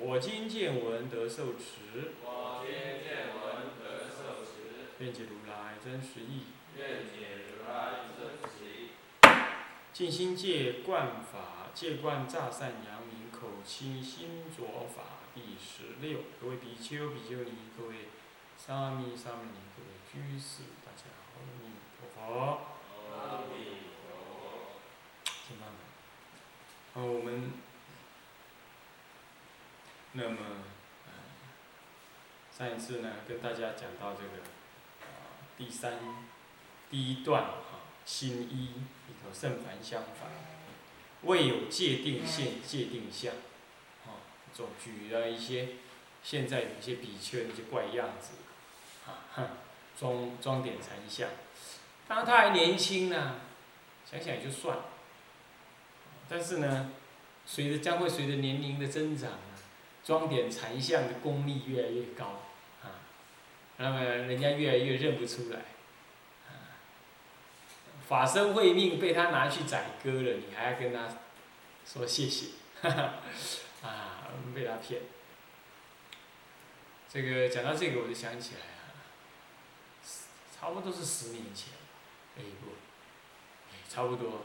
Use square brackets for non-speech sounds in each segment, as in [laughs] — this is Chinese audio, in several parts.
我今见闻得受持，我今见闻得受持，愿解如来真实义。愿解如来真实义。静心戒观法，戒观诈善扬名口清心浊法第十六。各位比丘、比丘尼，各位沙弥、沙弥尼，各位居士，大家好，阿弥陀佛。阿弥陀佛。请慢慢。好，我们那么，呃，上一次呢，跟大家讲到这个，呃，第三第一段哈，新一里头圣凡相反，未有界定现界定相，啊，总举了一些现在有一些比丘的一些怪样子，啊，哼，装装点禅相，当他还年轻呢，想想也就算了。但是呢，随着将会随着年龄的增长啊，装点禅像的功力越来越高，啊，那么人家越来越认不出来，啊，法身慧命被他拿去宰割了，你还要跟他说谢谢，哈哈，啊，被他骗。这个讲到这个我就想起来啊，差不多是十年前，哎不，差不多。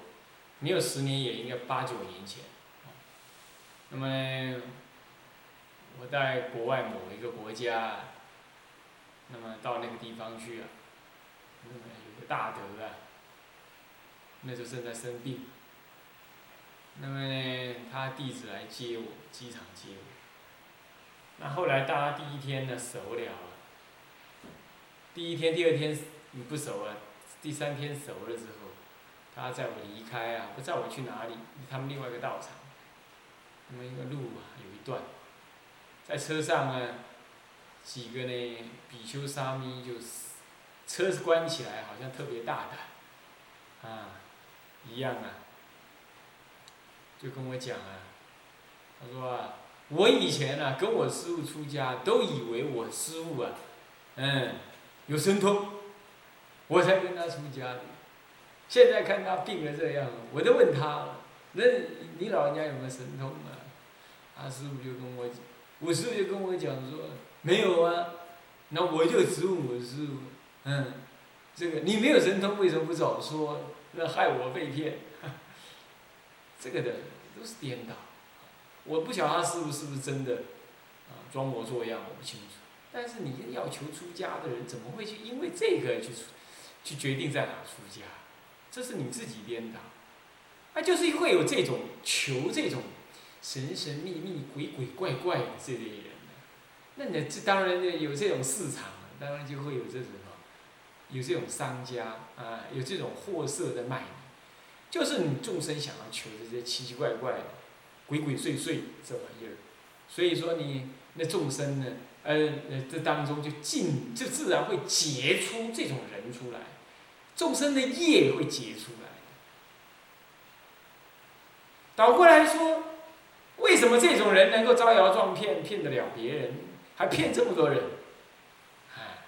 没有十年也应该八九年前，那么我在国外某一个国家，那么到那个地方去啊，那么有个大德啊，那时候正在生病，那么呢，他弟子来接我，机场接我，那后来大家第一天呢熟了，第一天、第二天你不熟啊，第三天熟了之后。他载我离开啊，不知道我去哪里，他们另外一个道场。那么一个路啊，有一段，在车上呢，几个呢比丘沙弥就是，车子关起来，好像特别大胆，啊，一样啊，就跟我讲啊，他说啊，我以前啊跟我师傅出家，都以为我师傅啊，嗯，有神通，我才跟他出家的。现在看他病了这样，我就问他，那你老人家有没有神通啊？他师傅就跟我讲，我师傅就跟我讲说，没有啊。那我就质问我师傅，嗯，这个你没有神通，为什么不早说？那害我被骗，[laughs] 这个的都是颠倒。我不晓得他师傅是不是真的，啊，装模作样，我不清楚。但是你要求出家的人，怎么会去因为这个去去决定在哪出家？这是你自己颠倒，啊，就是会有这种求这种神神秘秘、鬼鬼怪怪的这类人那你这当然有这种市场，当然就会有这种，有这种商家啊，有这种货色的卖就是你众生想要求这些奇奇怪怪的、鬼鬼祟祟这玩意儿，所以说你那众生呢，呃呃，这当中就尽就自然会结出这种人出来。众生的业会结出来。倒过来说，为什么这种人能够招摇撞骗，骗得了别人，还骗这么多人？哎，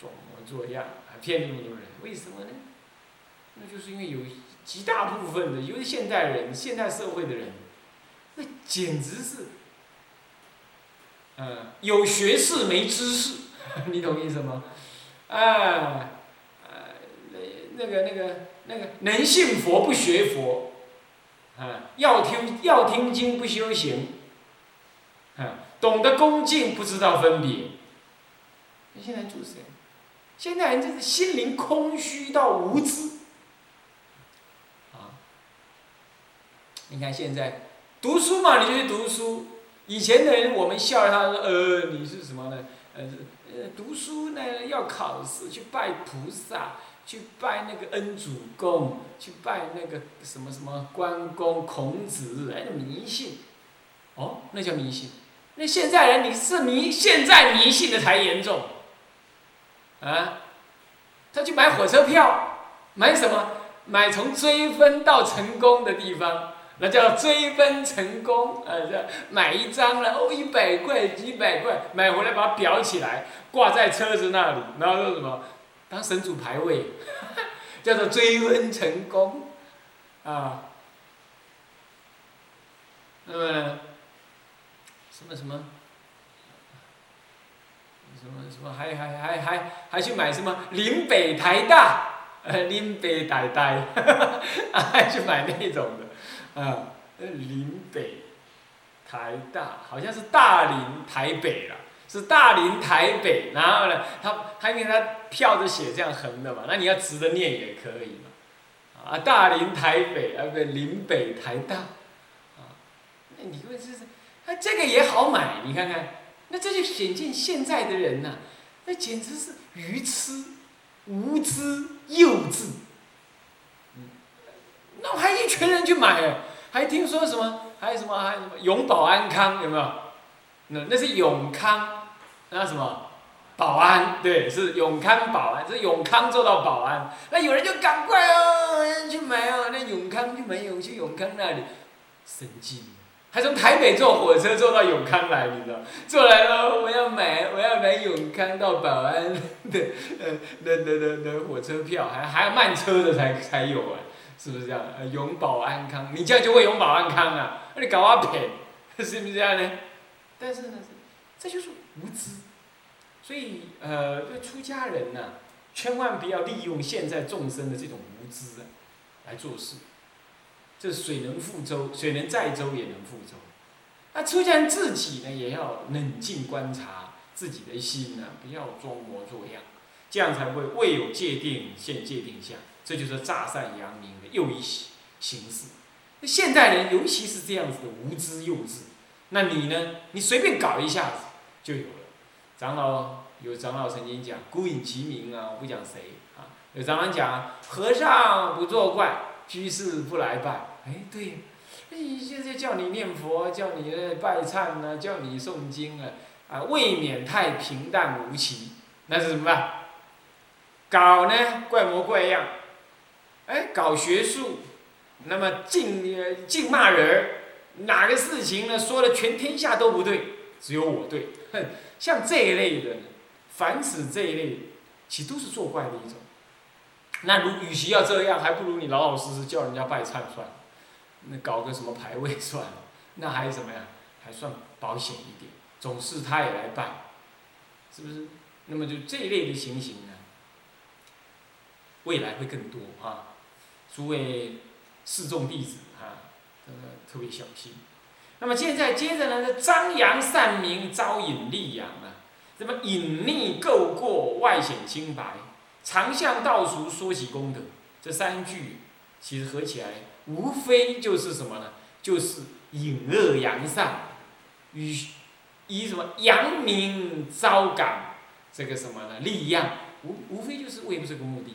装模作样，还骗那么多人，为什么呢？那就是因为有极大部分的，尤其现代人、现代社会的人，那简直是，嗯，有学识没知识，你懂意思吗？啊。呃，那那个、那个、那个，能信佛不学佛，啊，要听要听经不修行，啊，懂得恭敬不知道分别。你现在做谁？现在人就是心灵空虚到无知，啊！你看现在读书嘛，你就去读书。以前的人我们笑他说：“呃，你是什么呢？呃，呃，读书呢要考试去拜菩萨。”去拜那个恩主公，去拜那个什么什么关公、孔子，哎，迷信，哦，那叫迷信。那现在人你是迷，现在迷信的才严重。啊，他去买火车票，买什么？买从追分到成功的地方，那叫追分成功。呃，这买一张了，哦，一百块，几百块，买回来把它裱起来，挂在车子那里，然后说什么？当神主牌位，[laughs] 叫做追分成功，啊。那么，什么什么？什么什么？还还还还还去买什么？林北台大。呃，[laughs] 林北台大，[laughs] 还去买那种的，啊，林北台大好像是大林台北了，是大林台北，然后呢，他他因为他票都写这样横的嘛，那你要直的念也可以嘛，啊，大林台北，啊不对，林北台大，啊，那你问这是，啊这个也好买，你看看，那这就显见现在的人呐，那简直是愚痴。无知幼稚，嗯那还一群人去买，还听说什么？还有什么？还有什么永保安康有没有？那那是永康，那什么？保安对，是永康保安，是永康做到保安。那有人就赶快哦，去买哦，那永康就没有去永康那里，神经。还从台北坐火车坐到永康来，你知道？坐来了，我要买，我要买永康到保安 [laughs] 的，呃，的的的的火车票，还还要慢车的才才有啊，是不是这样？呃，永保安康，你这样就会永保安康啊？那你搞阿骗，[laughs] 是不是这样呢？但是呢，这就是无知。所以，呃，对出家人呢，千万不要利用现在众生的这种无知啊，来做事。这水能覆舟，水能载舟也能覆舟。那出家人自己呢，也要冷静观察自己的心呢，不要装模作样，这样才会未有界定现界定相。这就是诈善扬名的又一形式。那现代人尤其是这样子的无知幼稚，那你呢？你随便搞一下子就有了。长老有长老曾经讲“孤影其名”啊，我不讲谁啊。有长老讲“和尚不作怪”。居士不来拜，哎，对，哎，现在叫你念佛，叫你拜忏呢，叫你诵经啊，啊，未免太平淡无奇，那是什么办？搞呢，怪模怪样，哎，搞学术，那么净净骂人儿哪个事情呢说的全天下都不对，只有我对，哼，[laughs] 像这一类的，凡此这一类，其实都是作怪的一种。那如与其要这样，还不如你老老实实叫人家拜忏算了，那搞个什么牌位算了，[laughs] 那还什么呀？还算保险一点，总是他也来拜，是不是？那么就这一类的情形呢，未来会更多啊！诸位示众弟子啊，真的特别小心。那么现在接着呢，张扬善名，招引利养啊，什么隐匿垢过，外显清白。长向道俗说起功德，这三句其实合起来，无非就是什么呢？就是隐恶扬善，与以什么扬名招感这个什么呢？力量无无非就是为这个目的。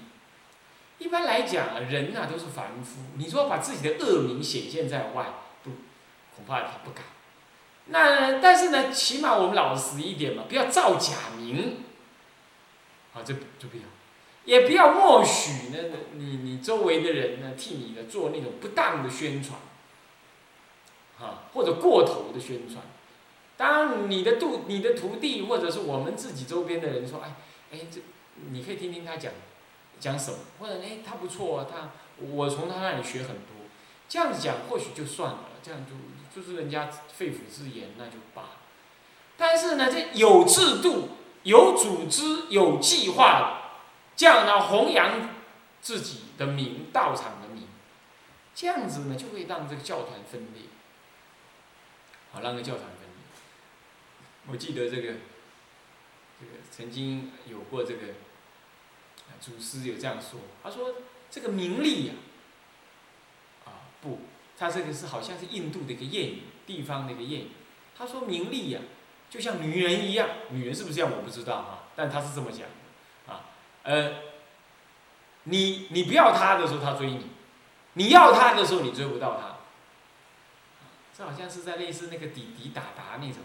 一般来讲，人呐都是凡夫，你说把自己的恶名显现在外，恐怕他不敢。那但是呢，起码我们老实一点嘛，不要造假名。啊，这这不要。也不要默许呢，你你周围的人呢替你的做那种不当的宣传，啊，或者过头的宣传。当你的徒你的徒弟或者是我们自己周边的人说，哎哎，这你可以听听他讲讲什么，或者哎他不错啊，他我从他那里学很多，这样子讲或许就算了，这样就就是人家肺腑之言那就罢了。但是呢，这有制度、有组织、有计划。这样呢，弘扬自己的名，道场的名，这样子呢，就会让这个教团分裂，好，让个教团分裂。我记得这个，这个曾经有过这个，祖师有这样说，他说这个名利呀，啊不，他这个是好像是印度的一个谚语，地方的一个谚语。他说名利呀，就像女人一样，女人是不是这样我不知道啊，但他是这么讲的啊。呃，你你不要他的时候，他追你；你要他的时候，你追不到他。这好像是在类似那个滴滴答答那种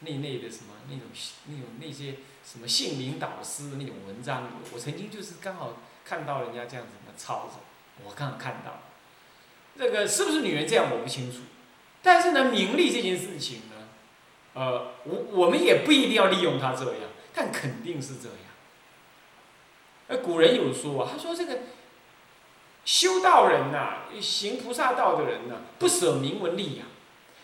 那类的什么那种那种那些什么心灵导师的那种文章。我曾经就是刚好看到人家这样子的抄着，我刚好看到。这个是不是女人这样我不清楚，但是呢，名利这件事情呢，呃，我我们也不一定要利用它这样，但肯定是这样。而古人有说啊，他说这个修道人呐，行菩萨道的人呐，不舍名闻利养，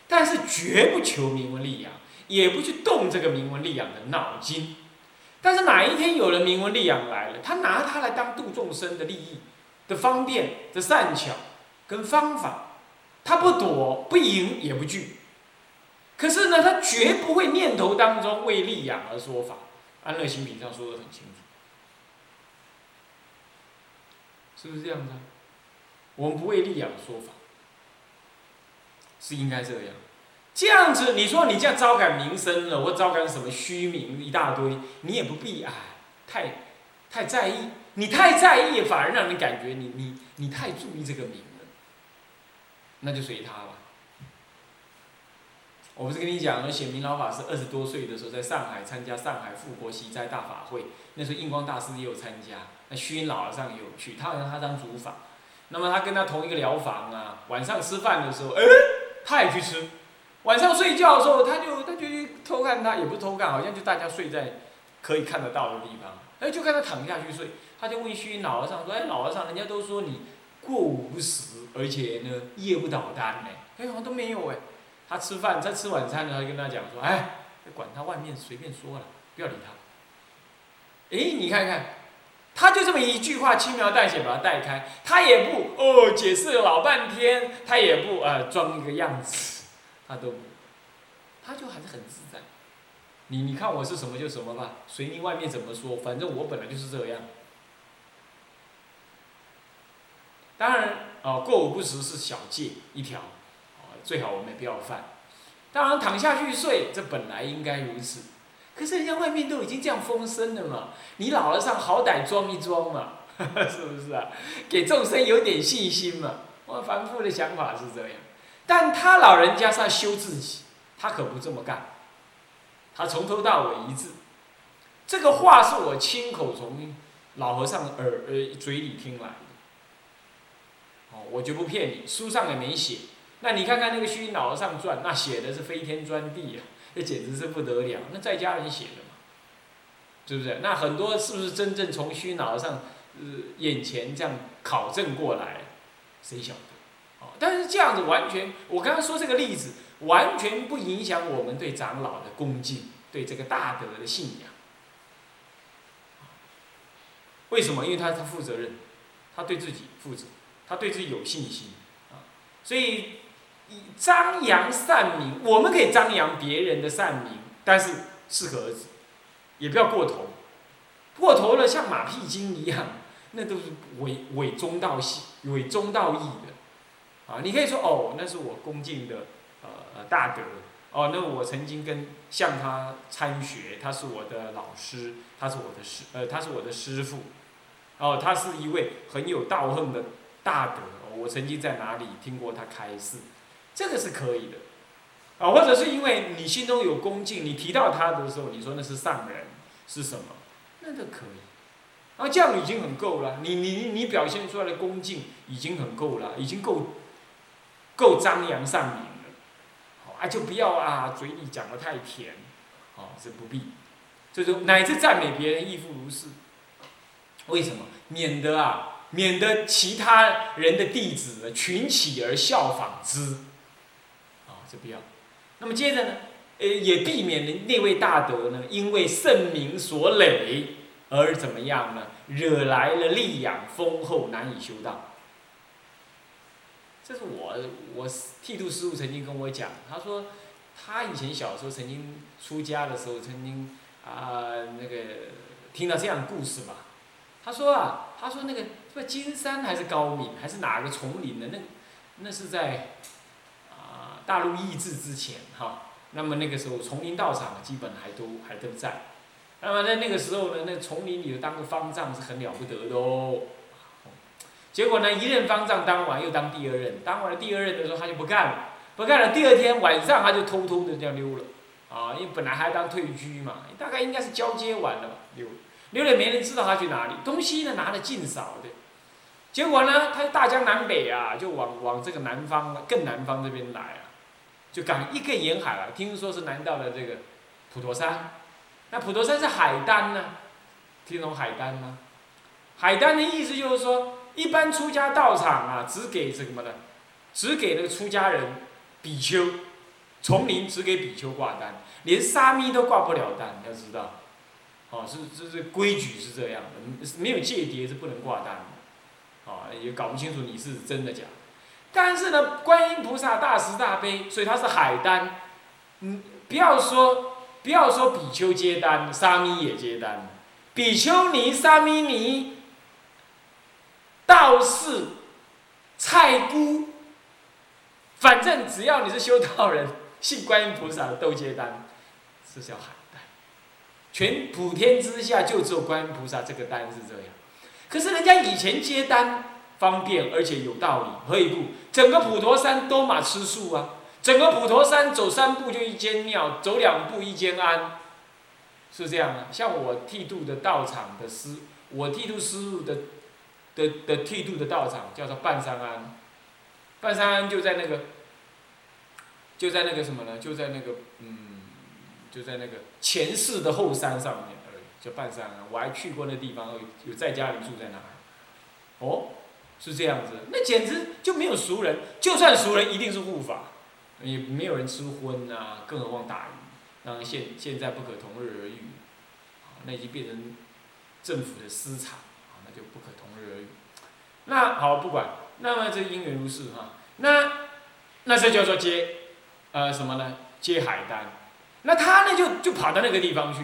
但是绝不求名闻利养，也不去动这个名闻利养的脑筋。但是哪一天有了名闻利养来了，他拿它来当度众生的利益的方便的善巧跟方法，他不躲不迎也不惧。可是呢，他绝不会念头当中为利养而说法。安乐行品上说的很清楚。是不是这样子？我们不为利养说法，是应该这样。这样子，你说你这样招感名声了，或招感什么虚名一大堆，你也不必哎，太太在意。你太在意，反而让人感觉你你你太注意这个名，那就随他吧。我不是跟你讲了，显明老法师二十多岁的时候，在上海参加上海复活习斋大法会，那时候印光大师也有参加。那虚云老和尚也有去，他好像他当主法，那么他跟他同一个疗房啊，晚上吃饭的时候，哎，他也去吃，晚上睡觉的时候，他就他就偷看他，也不是偷看，好像就大家睡在可以看得到的地方，哎，就看他躺下去睡，他就问虚云老和尚说，哎，老和尚，人家都说你过午不食，而且呢夜不倒单呢，哎，好像都没有哎，他吃饭在吃晚餐呢，他跟他讲说，哎，管他外面随便说了，不要理他，哎，你看看。他就这么一句话，轻描淡写把他带开，他也不哦解释了老半天，他也不呃装一个样子，他都，他就还是很自在。你你看我是什么就什么吧，随你外面怎么说，反正我本来就是这样。当然哦，过午不食是小戒一条，哦最好我们也不要犯。当然躺下去睡，这本来应该如此。可是人家外面都已经这样风声了嘛，你老和尚好歹装一装嘛，[laughs] 是不是啊？给众生有点信心嘛。我凡夫的想法是这样，但他老人家是要修自己，他可不这么干。他从头到尾一致。这个话是我亲口从老和尚耳呃嘴里听来的。哦，我就不骗你，书上也没写。那你看看那个虚云老和尚传，那写的是飞天钻地啊。这简直是不得了，那在家人写的嘛，是不是？那很多是不是真正从虚脑上呃眼前这样考证过来？谁晓得？哦，但是这样子完全，我刚刚说这个例子完全不影响我们对长老的恭敬，对这个大德的信仰。为什么？因为他他负责任，他对自己负责，他对自己有信心啊，所以。张扬善名，我们可以张扬别人的善名，但是适可而止，也不要过头。过头了，像马屁精一样，那都是伪伪中道系、伪中道义的。啊，你可以说哦，那是我恭敬的呃呃大德，哦，那我曾经跟向他参学，他是我的老师，他是我的师呃他是我的师傅，哦，他是一位很有道行的大德，我曾经在哪里听过他开示。这个是可以的，啊，或者是因为你心中有恭敬，你提到他的时候，你说那是上人，是什么？那都可以，啊，这样已经很够了。你你你表现出来的恭敬已经很够了，已经够够张扬上名了，好啊，就不要啊，嘴里讲的太甜，啊，是不必，这就乃至赞美别人亦复如是。为什么？免得啊，免得其他人的弟子群起而效仿之。啊这不要，那么接着呢，呃，也避免了那位大德呢，因为圣名所累而怎么样呢？惹来了利养丰厚，难以修道。这是我我剃度师傅曾经跟我讲，他说他以前小时候曾经出家的时候，曾经啊那个听到这样的故事吧。他说啊，他说那个是金山还是高明还是哪个丛林的那那是在啊。大陆易制之前，哈，那么那个时候丛林道场基本还都还都在，那么在那个时候呢，那丛林里头当个方丈是很了不得的哦。结果呢，一任方丈当完又当第二任，当完了第二任的时候他就不干了，不干了，第二天晚上他就偷偷的这样溜了，啊，因为本来还当退居嘛，大概应该是交接完了吧，溜了，溜了没人知道他去哪里，东西呢拿的尽少的，结果呢，他大江南北啊，就往往这个南方更南方这边来啊，就赶一个沿海了，听说是南到了这个普陀山，那普陀山是海丹呢，听懂海丹吗？海丹的意思就是说，一般出家道场啊，只给什么呢？只给那个出家人、比丘、丛林只给比丘挂单，连沙弥都挂不了单，要知道。哦，是这这规矩是这样的，没有戒牒是不能挂单的。也搞不清楚你是真的假。但是呢，观音菩萨大慈大悲，所以他是海丹。嗯，不要说不要说比丘接单，沙弥也接单，比丘尼、沙弥尼。道士、菜姑，反正只要你是修道人，信观音菩萨的都接单，是叫海单。全普天之下就只有观音菩萨这个单是这样。可是人家以前接单方便而且有道理，何以故？整个普陀山都马吃素啊！整个普陀山走三步就一间庙，走两步一间庵，是这样啊。像我剃度的道场的师，我剃度师傅的。的的剃度的道场叫做半山庵，半山庵就在那个，就在那个什么呢？就在那个嗯，就在那个前世的后山上面而已，叫半山庵。我还去过那地方，有在家里住在那。哦，是这样子，那简直就没有熟人，就算熟人一定是护法，也没有人吃荤啊，更何况打鱼。那现现在不可同日而语，那已经变成政府的私产。那就不可同日而语。那好，不管，那么这因缘如是哈。那那这叫做接，呃，什么呢？接海丹。那他呢，就就跑到那个地方去，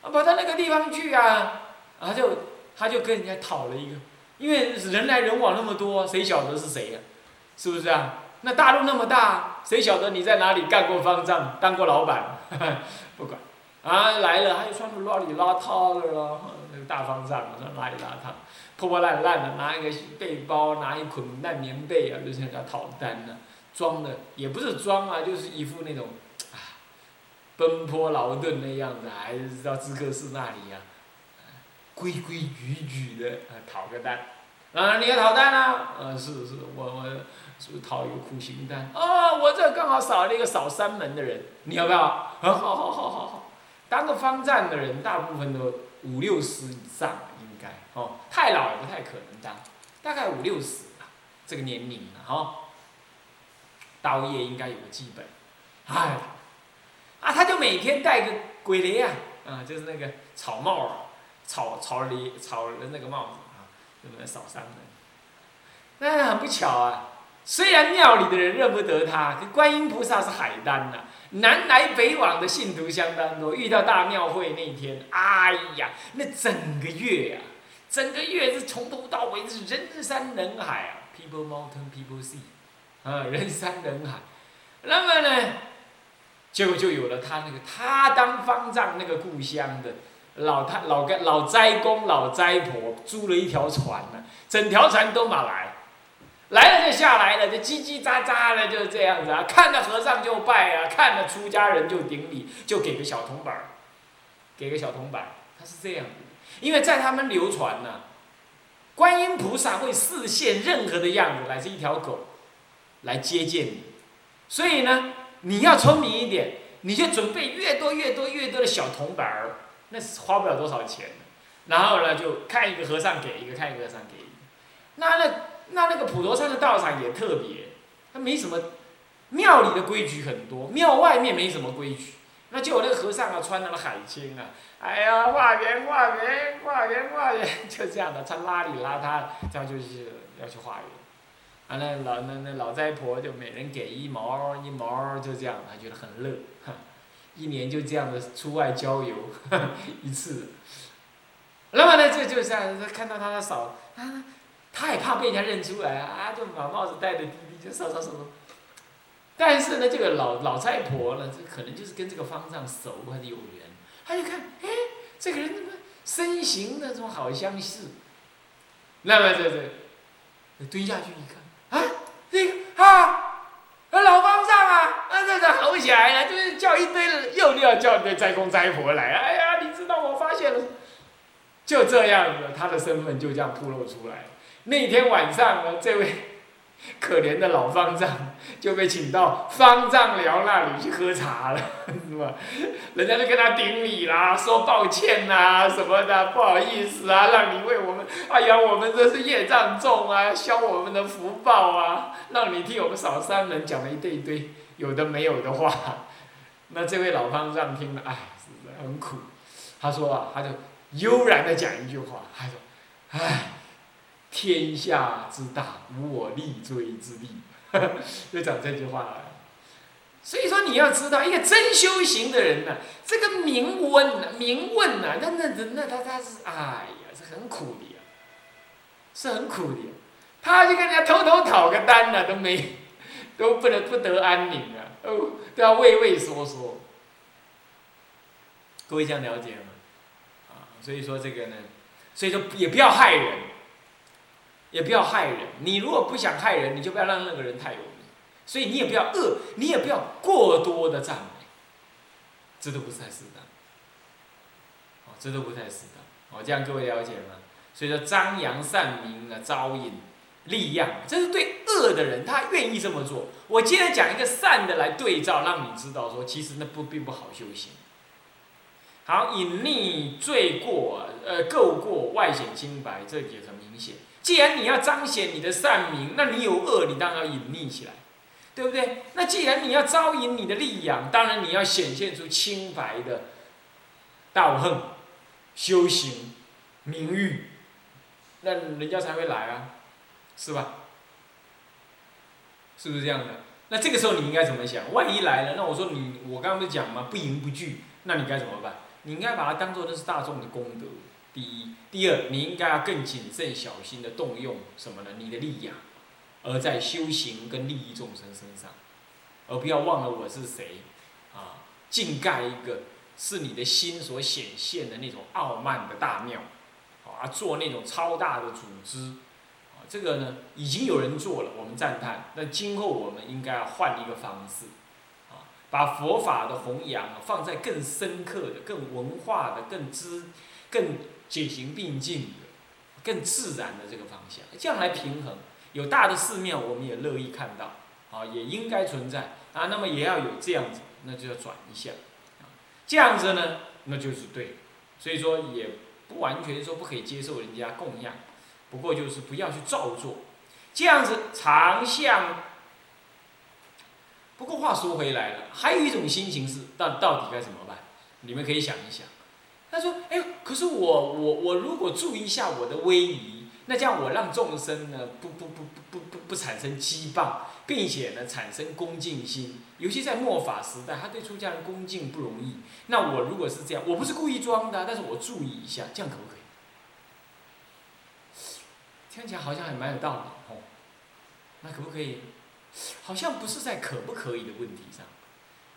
啊，跑到那个地方去啊，他就他就跟人家讨了一个，因为人来人往那么多，谁晓得是谁呀？是不是啊？那大陆那么大，谁晓得你在哪里干过方丈，当过老板？[laughs] 不管。啊，来了，他就穿的邋里邋遢的咯，那个大方丈说邋里邋遢，破破烂烂的，拿一个背包，拿一捆烂棉被啊，就向他讨单呢，装的也不是装啊，就是一副那种，啊，奔波劳顿的样子，还是到知客寺那里呀，规规矩矩的啊讨个单，啊，你要讨单啊？嗯，是是，我我是讨一个苦行单，哦，我这刚好少了一个扫山门的人，你要不要？好好好好好。当个方丈的人，大部分都五六十以上，应该哦，太老也不太可能当，大概五六十吧，这个年龄了哈。刀业应该有个基本，哎，啊，他就每天戴个鬼雷啊，啊，就是那个草帽啊，草草雷草的那个帽子啊，就来扫山门。那很不巧啊，虽然庙里的人认不得他，可观音菩萨是海丹呐。南来北往的信徒相当多，遇到大庙会那天，哎呀，那整个月呀，整个月是从头到尾是人山人海啊，people mountain people sea，啊，人山人海。那么呢，就就有了他那个他当方丈那个故乡的老太老个老斋公老斋婆租了一条船呢，整条船都马来。来了就下来了，就叽叽喳喳的，就是这样子啊。看着和尚就拜啊，看着出家人就顶礼，就给个小铜板，给个小铜板他是这样的，因为在他们流传呢，观音菩萨会示现任何的样子，乃至一条狗，来接见你。所以呢，你要聪明一点，你就准备越多越多越多的小铜板儿，那是花不了多少钱然后呢，就看一个和尚给一个，看一个和尚给一个，那那。那那个普陀山的道场也特别，它没什么，庙里的规矩很多，庙外面没什么规矩。那就有那个和尚啊，穿那个海青啊，哎呀，化缘化缘化缘化缘，[laughs] 就这样的，穿邋里邋遢，这样就是要去化缘。啊，那老那那老斋婆就每人给一毛一毛，就这样，他觉得很乐，一年就这样的出外郊游 [laughs] 一次。那么呢，这就是他看到他的嫂啊。他也怕被人家认出来啊，就把帽子戴的低低，就扫扫扫。但是呢，这个老老太婆呢，这可能就是跟这个方丈熟还是有缘，他就看，哎，这个人怎么身形那种好相似。那么这这，蹲下去一看，啊，这个啊，老方丈啊，那他吼起来了，就是叫一堆。要叫那斋公斋婆来。哎呀，你知道我发现了，就这样子，他的身份就这样暴露出来。那天晚上呢，这位可怜的老方丈就被请到方丈寮那里去喝茶了，[laughs] 是吧？人家就跟他顶礼啦，说抱歉呐，什么的，不好意思啊，让你为我们，哎呀，我们这是业障重啊，消我们的福报啊，让你替我们扫三人，讲了一堆一堆有的没有的话。那这位老方丈听了，哎，很苦。他说啊，他就悠然的讲一句话，他说，哎。天下之大，无我立锥之力，[laughs] 就讲这句话了。所以说，你要知道，一个真修行的人呢，这个明问、明问呐，那那那他他是，哎呀，是很苦的呀，是很苦的。他就跟人家偷偷讨个单呢，都没，都不能不得安宁啊，都都要畏畏缩缩。各位这样了解吗？啊，所以说这个呢，所以说也不要害人。也不要害人，你如果不想害人，你就不要让那个人太有名，所以你也不要恶，你也不要过多的赞美，这都不太适当，哦，这都不太适当，哦，这样各位了解吗？所以说张扬善名啊，招引利样，这是对恶的人，他愿意这么做。我接着讲一个善的来对照，让你知道说，其实那不并不好修行。好，隐匿罪过，呃，垢过外显清白，这也很明显。既然你要彰显你的善名，那你有恶，你当然要隐匿起来，对不对？那既然你要招引你的利养，当然你要显现出清白的道行、修行、名誉，那人家才会来啊，是吧？是不是这样的？那这个时候你应该怎么想？万一来了，那我说你，我刚刚不是讲吗？不迎不拒，那你该怎么办？你应该把它当做那是大众的功德。第一，第二，你应该要更谨慎小心的动用什么呢？你的力量，而在修行跟利益众生身上，而不要忘了我是谁，啊，敬盖一个是你的心所显现的那种傲慢的大庙，啊，做那种超大的组织，这个呢已经有人做了，我们赞叹。那今后我们应该要换一个方式，啊，把佛法的弘扬放在更深刻的、更文化的、更知、更。渐行并进的、更自然的这个方向，这样来平衡。有大的寺庙，我们也乐意看到，啊，也应该存在啊。那么也要有这样子，那就要转一下，这样子呢，那就是对。所以说，也不完全说不可以接受人家供养，不过就是不要去照做，这样子常向。不过话说回来了，还有一种心情是，到到底该怎么办？你们可以想一想。他说：“哎，可是我我我如果注意一下我的威仪，那这样我让众生呢不不不不不不不产生羁绊，并且呢产生恭敬心。尤其在末法时代，他对出家人恭敬不容易。那我如果是这样，我不是故意装的，但是我注意一下，这样可不可以？听起来好像还蛮有道理哦。那可不可以？好像不是在可不可以的问题上，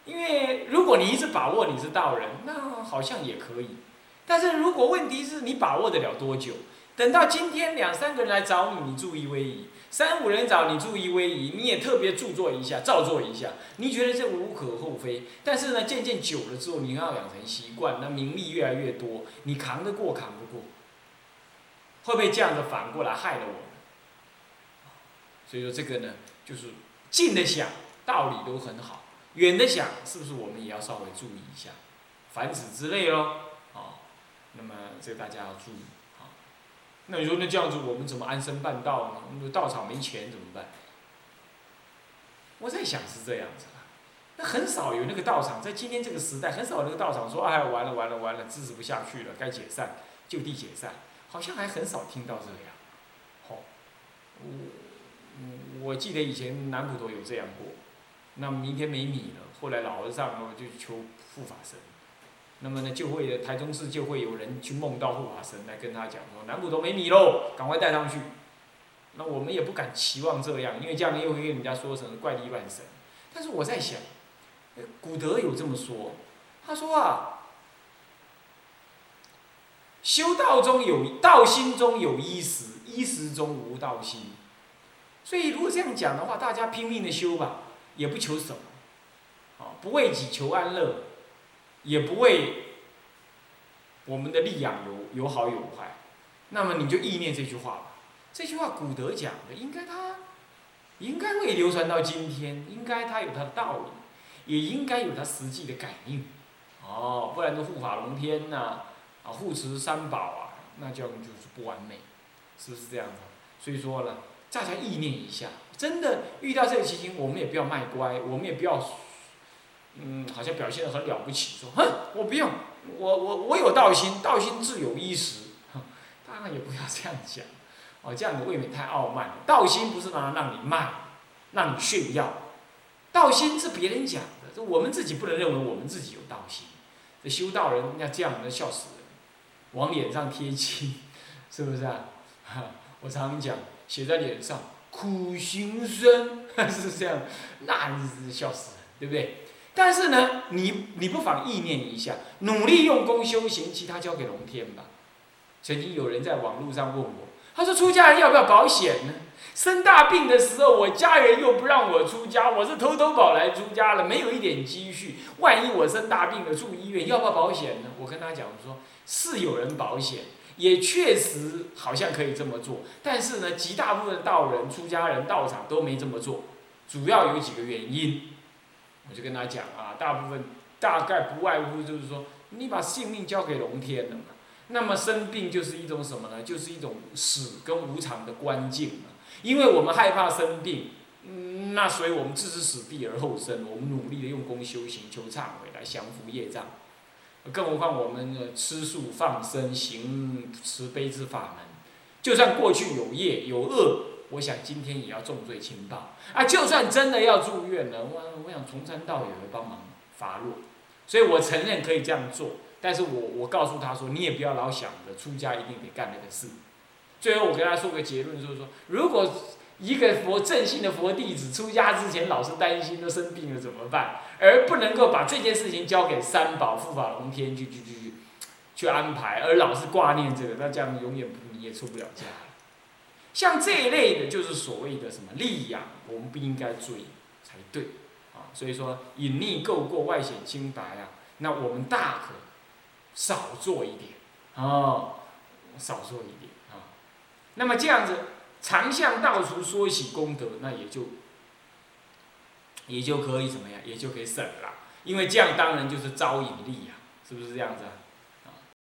因为如果你一直把握你是道人，那好像也可以。”但是如果问题是你把握得了多久？等到今天两三个人来找你，你注意威仪；三五人找你注意威仪，你也特别著作一下，照做一下。你觉得这无可厚非。但是呢，渐渐久了之后，你要养成习惯，那名利越来越多，你扛得过扛不过？会不会这样子反过来害了我们？所以说这个呢，就是近的想道理都很好，远的想是不是我们也要稍微注意一下，凡此之类咯。那么这个大家要注意啊。那你说那这样子我们怎么安身办道呢？我们道场没钱怎么办？我在想是这样子啊。那很少有那个道场在今天这个时代，很少有那个道场说哎完了完了完了支持不下去了该解散就地解散，好像还很少听到这样。好，我我记得以前南普陀有这样过，那明天没米了，后来老和尚就求护法神。那么呢，就会台中市就会有人去梦到护法神来跟他讲说，南普陀没米喽，赶快带上去。那我们也不敢期望这样，因为这样又会跟人家说成怪力乱神。但是我在想，古德有这么说，他说啊，修道中有道心中有衣食，衣食中无道心。所以如果这样讲的话，大家拼命的修吧，也不求什么，啊，不为己求安乐。也不为我们的力养有有好有坏，那么你就意念这句话吧。这句话古德讲的，应该他应该会流传到今天，应该它有它的道理，也应该有它实际的感应。哦，不然就护法龙天呐、护持三宝啊，那这样就是不完美，是不是这样子？所以说呢，大家意念一下，真的遇到这个情形，我们也不要卖乖，我们也不要，嗯，好像表现的很了不起，说哼，我不用，我我我有道心，道心自有衣食，当然也不要这样讲，哦，这样子未免太傲慢。道心不是拿来让你卖，让你炫耀，道心是别人讲的，这我们自己不能认为我们自己有道心。这修道人要这样，那笑死，往脸上贴金，[laughs] 是不是啊？[laughs] 我常讲，写在脸上，苦行僧，[laughs] 是这样，那是笑死人，对不对？但是呢，你你不妨意念一下，努力用功修行，其他交给龙天吧。曾经有人在网络上问我，他说出家人要不要保险呢？生大病的时候，我家人又不让我出家，我是偷偷跑来出家了，没有一点积蓄，万一我生大病了住医院，要不要保险呢？我跟他讲我说，是有人保险，也确实好像可以这么做，但是呢，极大部分道人、出家人、道场都没这么做，主要有几个原因，我就跟他讲啊，大部分大概不外乎就是说，你把性命交给龙天了嘛，那么生病就是一种什么呢？就是一种死跟无常的关境嘛。因为我们害怕生病，嗯，那所以我们置之死地而后生，我们努力的用功修行，求忏悔来降服业障。更何况我们的吃素放生行慈悲之法门，就算过去有业有恶，我想今天也要重罪轻报。啊，就算真的要住院了，我我想从山道也会帮忙发落，所以我承认可以这样做。但是我我告诉他说，你也不要老想着出家一定得干那个事。最后我跟他说个结论，就是说，如果一个佛正信的佛弟子出家之前老是担心都生病了怎么办，而不能够把这件事情交给三宝护法龙天去去去去去安排，而老是挂念这个，那这样永远你也出不了家。像这一类的，就是所谓的什么利养，我们不应该追才对啊。所以说隐匿够过，外显清白啊，那我们大可少做一点啊，少做一点啊。那么这样子，常向道处说起功德，那也就也就可以怎么样，也就可以省了。因为这样当然就是招引力呀，是不是这样子啊？